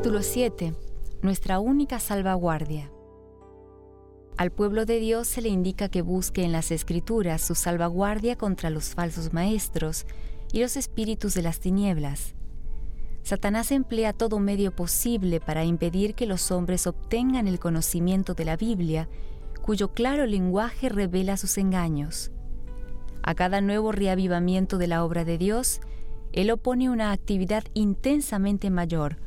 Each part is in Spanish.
Capítulo 7. Nuestra única salvaguardia. Al pueblo de Dios se le indica que busque en las escrituras su salvaguardia contra los falsos maestros y los espíritus de las tinieblas. Satanás emplea todo medio posible para impedir que los hombres obtengan el conocimiento de la Biblia, cuyo claro lenguaje revela sus engaños. A cada nuevo reavivamiento de la obra de Dios, Él opone una actividad intensamente mayor,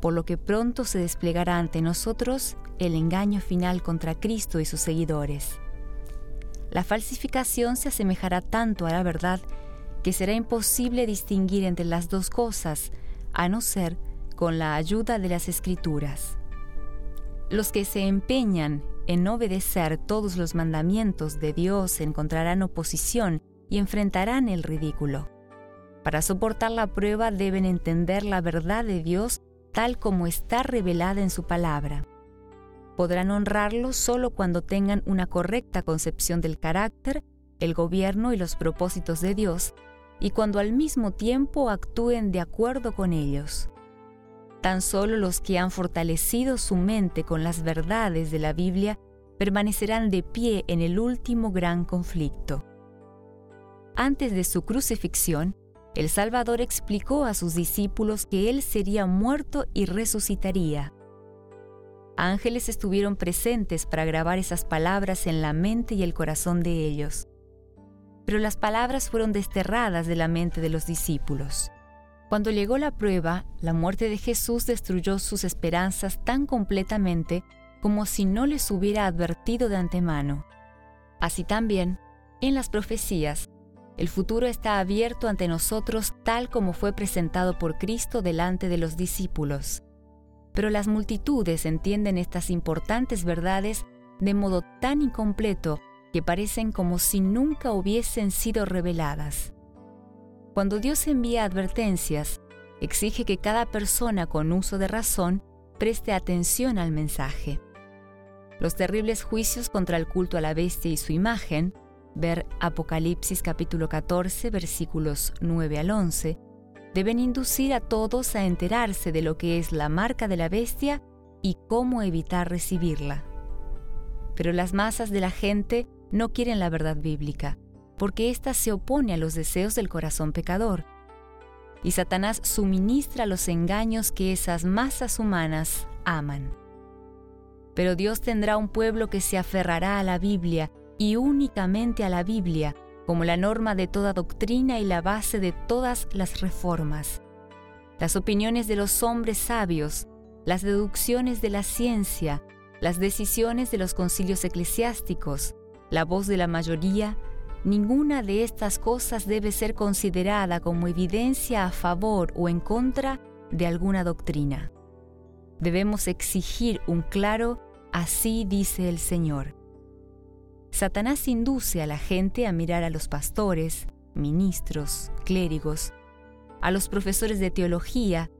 por lo que pronto se desplegará ante nosotros el engaño final contra Cristo y sus seguidores. La falsificación se asemejará tanto a la verdad que será imposible distinguir entre las dos cosas, a no ser con la ayuda de las escrituras. Los que se empeñan en obedecer todos los mandamientos de Dios encontrarán oposición y enfrentarán el ridículo. Para soportar la prueba deben entender la verdad de Dios tal como está revelada en su palabra. Podrán honrarlo solo cuando tengan una correcta concepción del carácter, el gobierno y los propósitos de Dios, y cuando al mismo tiempo actúen de acuerdo con ellos. Tan solo los que han fortalecido su mente con las verdades de la Biblia permanecerán de pie en el último gran conflicto. Antes de su crucifixión, el Salvador explicó a sus discípulos que Él sería muerto y resucitaría. Ángeles estuvieron presentes para grabar esas palabras en la mente y el corazón de ellos. Pero las palabras fueron desterradas de la mente de los discípulos. Cuando llegó la prueba, la muerte de Jesús destruyó sus esperanzas tan completamente como si no les hubiera advertido de antemano. Así también, en las profecías, el futuro está abierto ante nosotros tal como fue presentado por Cristo delante de los discípulos. Pero las multitudes entienden estas importantes verdades de modo tan incompleto que parecen como si nunca hubiesen sido reveladas. Cuando Dios envía advertencias, exige que cada persona con uso de razón preste atención al mensaje. Los terribles juicios contra el culto a la bestia y su imagen ver Apocalipsis capítulo 14 versículos 9 al 11, deben inducir a todos a enterarse de lo que es la marca de la bestia y cómo evitar recibirla. Pero las masas de la gente no quieren la verdad bíblica, porque ésta se opone a los deseos del corazón pecador. Y Satanás suministra los engaños que esas masas humanas aman. Pero Dios tendrá un pueblo que se aferrará a la Biblia y únicamente a la Biblia como la norma de toda doctrina y la base de todas las reformas. Las opiniones de los hombres sabios, las deducciones de la ciencia, las decisiones de los concilios eclesiásticos, la voz de la mayoría, ninguna de estas cosas debe ser considerada como evidencia a favor o en contra de alguna doctrina. Debemos exigir un claro, así dice el Señor. Satanás induce a la gente a mirar a los pastores, ministros, clérigos, a los profesores de teología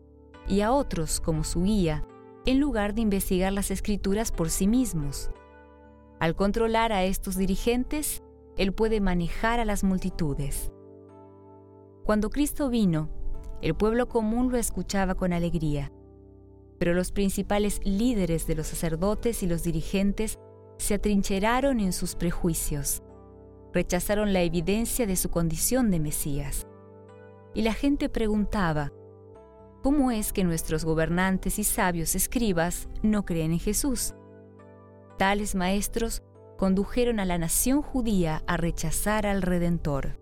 y a otros como su guía, en lugar de investigar las escrituras por sí mismos. Al controlar a estos dirigentes, Él puede manejar a las multitudes. Cuando Cristo vino, el pueblo común lo escuchaba con alegría, pero los principales líderes de los sacerdotes y los dirigentes se atrincheraron en sus prejuicios, rechazaron la evidencia de su condición de Mesías. Y la gente preguntaba, ¿cómo es que nuestros gobernantes y sabios escribas no creen en Jesús? Tales maestros condujeron a la nación judía a rechazar al Redentor.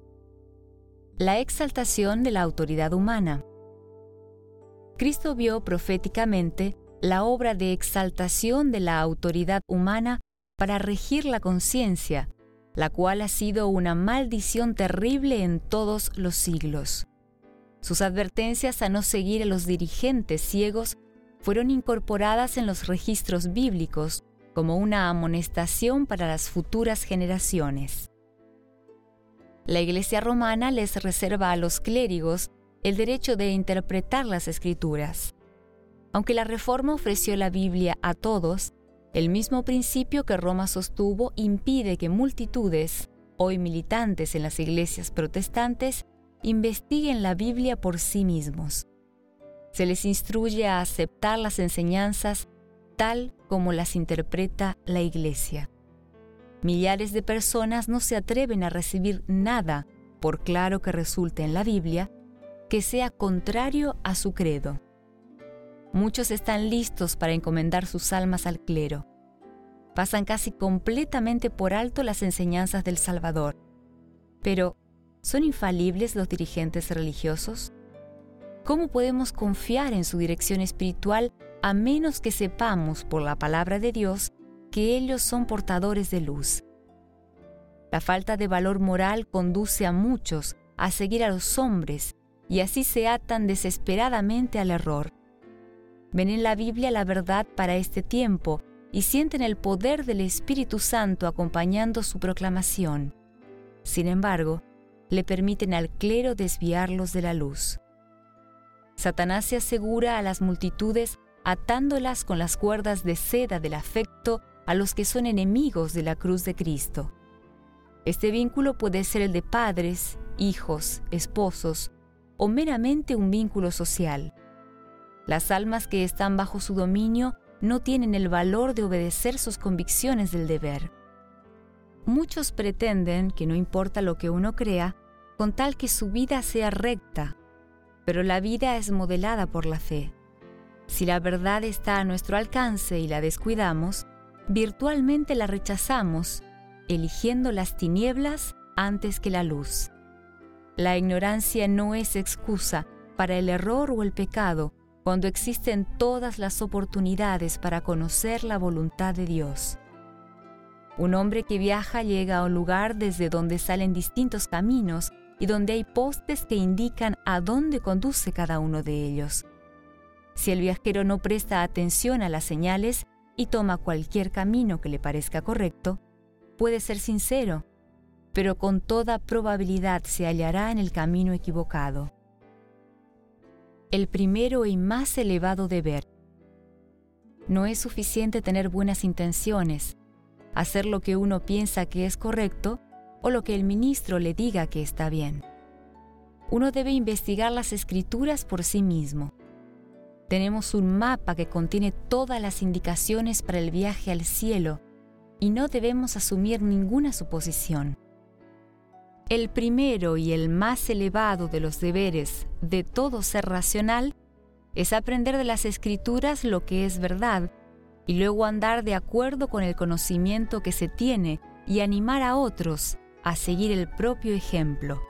La exaltación de la autoridad humana. Cristo vio proféticamente la obra de exaltación de la autoridad humana para regir la conciencia, la cual ha sido una maldición terrible en todos los siglos. Sus advertencias a no seguir a los dirigentes ciegos fueron incorporadas en los registros bíblicos como una amonestación para las futuras generaciones. La Iglesia romana les reserva a los clérigos el derecho de interpretar las escrituras. Aunque la Reforma ofreció la Biblia a todos, el mismo principio que Roma sostuvo impide que multitudes, hoy militantes en las iglesias protestantes, investiguen la Biblia por sí mismos. Se les instruye a aceptar las enseñanzas tal como las interpreta la Iglesia. Millares de personas no se atreven a recibir nada, por claro que resulte en la Biblia, que sea contrario a su credo. Muchos están listos para encomendar sus almas al clero. Pasan casi completamente por alto las enseñanzas del Salvador. Pero, ¿son infalibles los dirigentes religiosos? ¿Cómo podemos confiar en su dirección espiritual a menos que sepamos por la palabra de Dios que ellos son portadores de luz? La falta de valor moral conduce a muchos a seguir a los hombres y así se atan desesperadamente al error. Ven en la Biblia la verdad para este tiempo y sienten el poder del Espíritu Santo acompañando su proclamación. Sin embargo, le permiten al clero desviarlos de la luz. Satanás se asegura a las multitudes atándolas con las cuerdas de seda del afecto a los que son enemigos de la cruz de Cristo. Este vínculo puede ser el de padres, hijos, esposos o meramente un vínculo social. Las almas que están bajo su dominio no tienen el valor de obedecer sus convicciones del deber. Muchos pretenden que no importa lo que uno crea, con tal que su vida sea recta, pero la vida es modelada por la fe. Si la verdad está a nuestro alcance y la descuidamos, virtualmente la rechazamos, eligiendo las tinieblas antes que la luz. La ignorancia no es excusa para el error o el pecado cuando existen todas las oportunidades para conocer la voluntad de Dios. Un hombre que viaja llega a un lugar desde donde salen distintos caminos y donde hay postes que indican a dónde conduce cada uno de ellos. Si el viajero no presta atención a las señales y toma cualquier camino que le parezca correcto, puede ser sincero, pero con toda probabilidad se hallará en el camino equivocado. El primero y más elevado deber. No es suficiente tener buenas intenciones, hacer lo que uno piensa que es correcto o lo que el ministro le diga que está bien. Uno debe investigar las escrituras por sí mismo. Tenemos un mapa que contiene todas las indicaciones para el viaje al cielo y no debemos asumir ninguna suposición. El primero y el más elevado de los deberes de todo ser racional es aprender de las escrituras lo que es verdad y luego andar de acuerdo con el conocimiento que se tiene y animar a otros a seguir el propio ejemplo.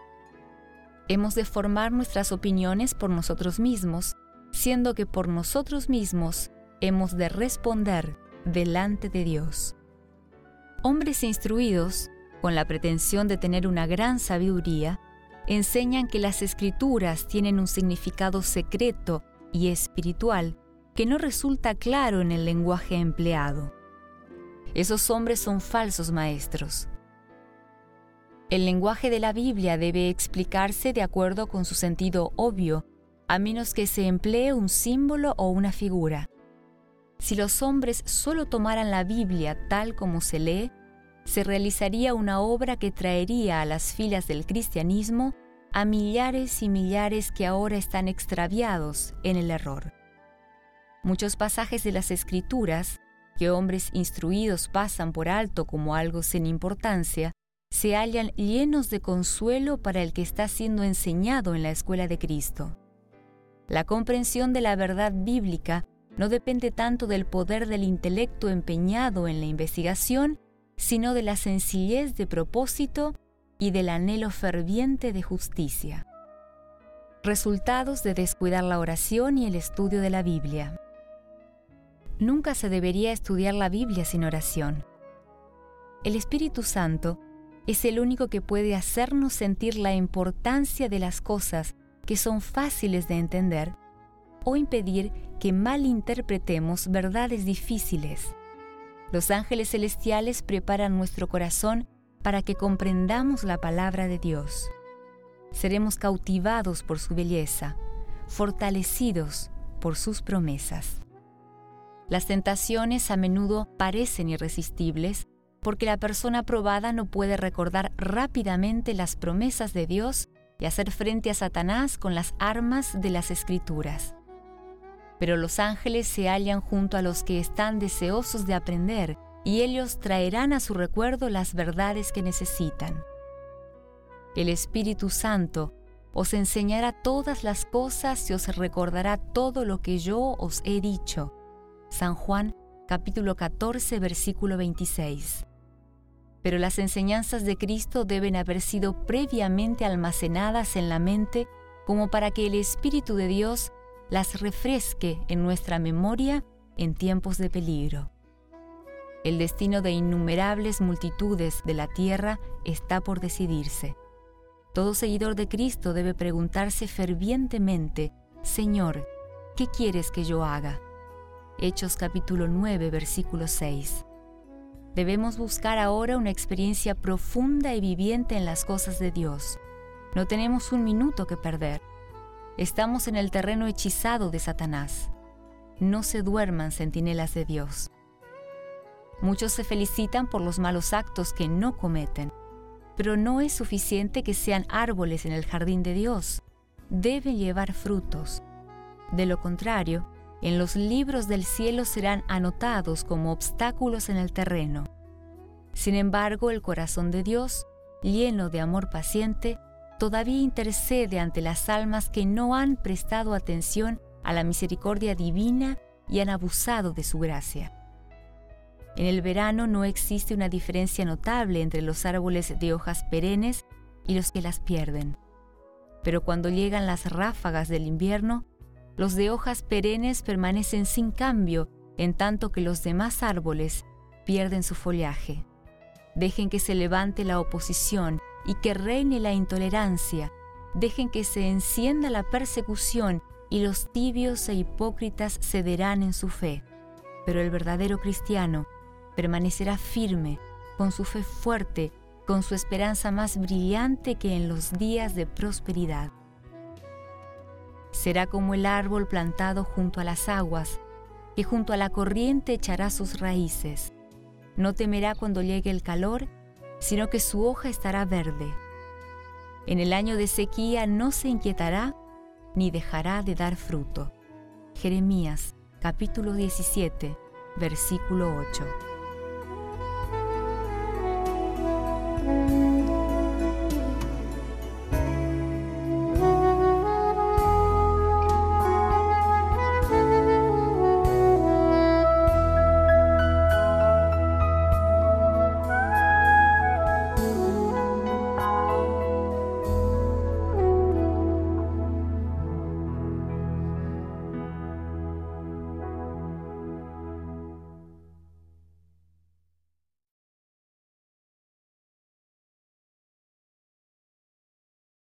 Hemos de formar nuestras opiniones por nosotros mismos, siendo que por nosotros mismos hemos de responder delante de Dios. Hombres instruidos, con la pretensión de tener una gran sabiduría, enseñan que las escrituras tienen un significado secreto y espiritual que no resulta claro en el lenguaje empleado. Esos hombres son falsos maestros. El lenguaje de la Biblia debe explicarse de acuerdo con su sentido obvio, a menos que se emplee un símbolo o una figura. Si los hombres solo tomaran la Biblia tal como se lee, se realizaría una obra que traería a las filas del cristianismo a millares y millares que ahora están extraviados en el error. Muchos pasajes de las Escrituras, que hombres instruidos pasan por alto como algo sin importancia, se hallan llenos de consuelo para el que está siendo enseñado en la escuela de Cristo. La comprensión de la verdad bíblica no depende tanto del poder del intelecto empeñado en la investigación, sino de la sencillez de propósito y del anhelo ferviente de justicia. Resultados de descuidar la oración y el estudio de la Biblia. Nunca se debería estudiar la Biblia sin oración. El Espíritu Santo es el único que puede hacernos sentir la importancia de las cosas que son fáciles de entender o impedir que malinterpretemos verdades difíciles. Los ángeles celestiales preparan nuestro corazón para que comprendamos la palabra de Dios. Seremos cautivados por su belleza, fortalecidos por sus promesas. Las tentaciones a menudo parecen irresistibles porque la persona probada no puede recordar rápidamente las promesas de Dios y hacer frente a Satanás con las armas de las escrituras. Pero los ángeles se hallan junto a los que están deseosos de aprender, y ellos traerán a su recuerdo las verdades que necesitan. El Espíritu Santo os enseñará todas las cosas y os recordará todo lo que yo os he dicho. San Juan capítulo 14 versículo 26. Pero las enseñanzas de Cristo deben haber sido previamente almacenadas en la mente como para que el Espíritu de Dios las refresque en nuestra memoria en tiempos de peligro. El destino de innumerables multitudes de la tierra está por decidirse. Todo seguidor de Cristo debe preguntarse fervientemente, Señor, ¿qué quieres que yo haga? Hechos capítulo 9, versículo 6. Debemos buscar ahora una experiencia profunda y viviente en las cosas de Dios. No tenemos un minuto que perder. Estamos en el terreno hechizado de Satanás. No se duerman centinelas de Dios. Muchos se felicitan por los malos actos que no cometen, pero no es suficiente que sean árboles en el jardín de Dios. Deben llevar frutos. De lo contrario, en los libros del cielo serán anotados como obstáculos en el terreno. Sin embargo, el corazón de Dios, lleno de amor paciente, todavía intercede ante las almas que no han prestado atención a la misericordia divina y han abusado de su gracia. En el verano no existe una diferencia notable entre los árboles de hojas perennes y los que las pierden. Pero cuando llegan las ráfagas del invierno, los de hojas perennes permanecen sin cambio, en tanto que los demás árboles pierden su follaje. Dejen que se levante la oposición y que reine la intolerancia. Dejen que se encienda la persecución y los tibios e hipócritas cederán en su fe. Pero el verdadero cristiano permanecerá firme, con su fe fuerte, con su esperanza más brillante que en los días de prosperidad. Será como el árbol plantado junto a las aguas, que junto a la corriente echará sus raíces. No temerá cuando llegue el calor, sino que su hoja estará verde. En el año de sequía no se inquietará ni dejará de dar fruto. Jeremías capítulo 17, versículo 8.